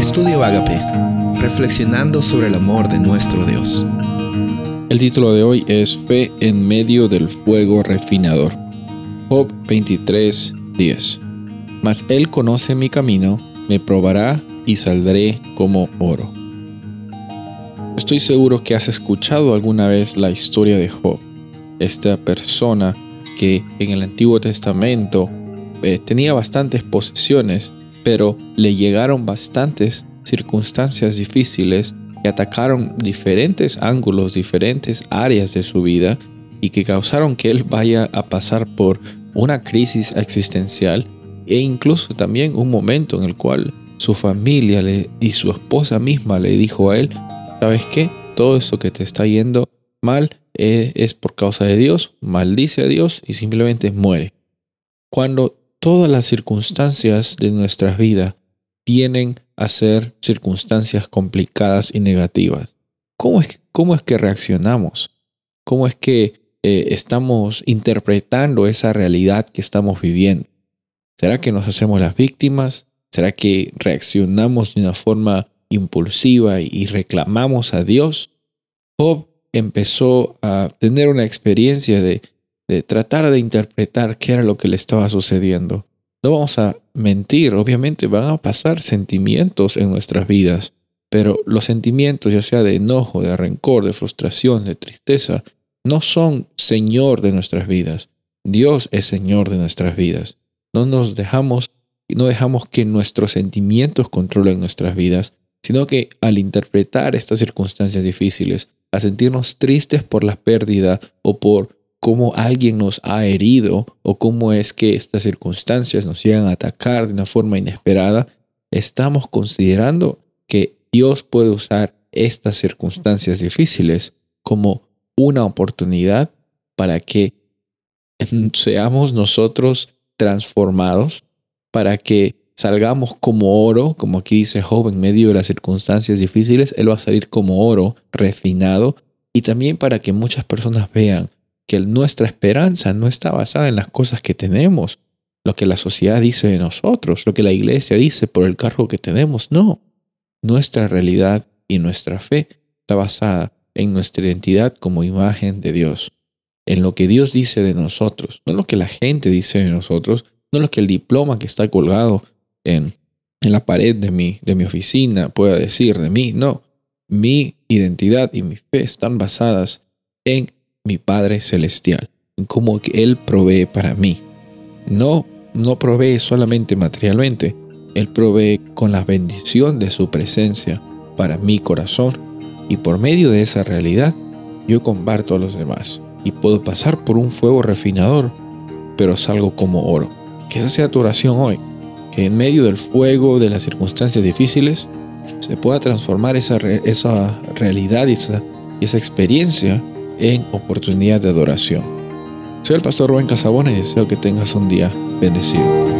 Estudio Agape, reflexionando sobre el amor de nuestro Dios. El título de hoy es Fe en medio del fuego refinador. Job 23, 10. Mas Él conoce mi camino, me probará y saldré como oro. Estoy seguro que has escuchado alguna vez la historia de Job, esta persona que en el Antiguo Testamento eh, tenía bastantes posesiones, pero le llegaron bastantes circunstancias difíciles que atacaron diferentes ángulos, diferentes áreas de su vida y que causaron que él vaya a pasar por una crisis existencial e incluso también un momento en el cual su familia y su esposa misma le dijo a él, ¿sabes qué? Todo esto que te está yendo mal eh, es por causa de Dios, maldice a Dios y simplemente muere. Cuando todas las circunstancias de nuestra vida vienen a ser circunstancias complicadas y negativas. ¿Cómo es, cómo es que reaccionamos? ¿Cómo es que eh, estamos interpretando esa realidad que estamos viviendo? ¿Será que nos hacemos las víctimas? ¿Será que reaccionamos de una forma impulsiva y reclamamos a Dios? Job empezó a tener una experiencia de de tratar de interpretar qué era lo que le estaba sucediendo. No vamos a mentir, obviamente van a pasar sentimientos en nuestras vidas, pero los sentimientos, ya sea de enojo, de rencor, de frustración, de tristeza, no son Señor de nuestras vidas. Dios es Señor de nuestras vidas. No nos dejamos, no dejamos que nuestros sentimientos controlen nuestras vidas, sino que al interpretar estas circunstancias difíciles, a sentirnos tristes por la pérdida o por cómo alguien nos ha herido o cómo es que estas circunstancias nos llegan a atacar de una forma inesperada, estamos considerando que Dios puede usar estas circunstancias difíciles como una oportunidad para que seamos nosotros transformados, para que salgamos como oro, como aquí dice Job, en medio de las circunstancias difíciles, Él va a salir como oro refinado, y también para que muchas personas vean que nuestra esperanza no está basada en las cosas que tenemos, lo que la sociedad dice de nosotros, lo que la iglesia dice por el cargo que tenemos. No, nuestra realidad y nuestra fe está basada en nuestra identidad como imagen de Dios, en lo que Dios dice de nosotros, no lo que la gente dice de nosotros, no lo que el diploma que está colgado en, en la pared de mi, de mi oficina pueda decir de mí, no. Mi identidad y mi fe están basadas en mi Padre Celestial, en cómo Él provee para mí. No, no provee solamente materialmente, Él provee con la bendición de su presencia para mi corazón y por medio de esa realidad yo comparto a los demás y puedo pasar por un fuego refinador, pero salgo como oro. Que esa sea tu oración hoy, que en medio del fuego, de las circunstancias difíciles, se pueda transformar esa, esa realidad y esa, esa experiencia en oportunidad de adoración. Soy el pastor Rubén Casabona y deseo que tengas un día bendecido.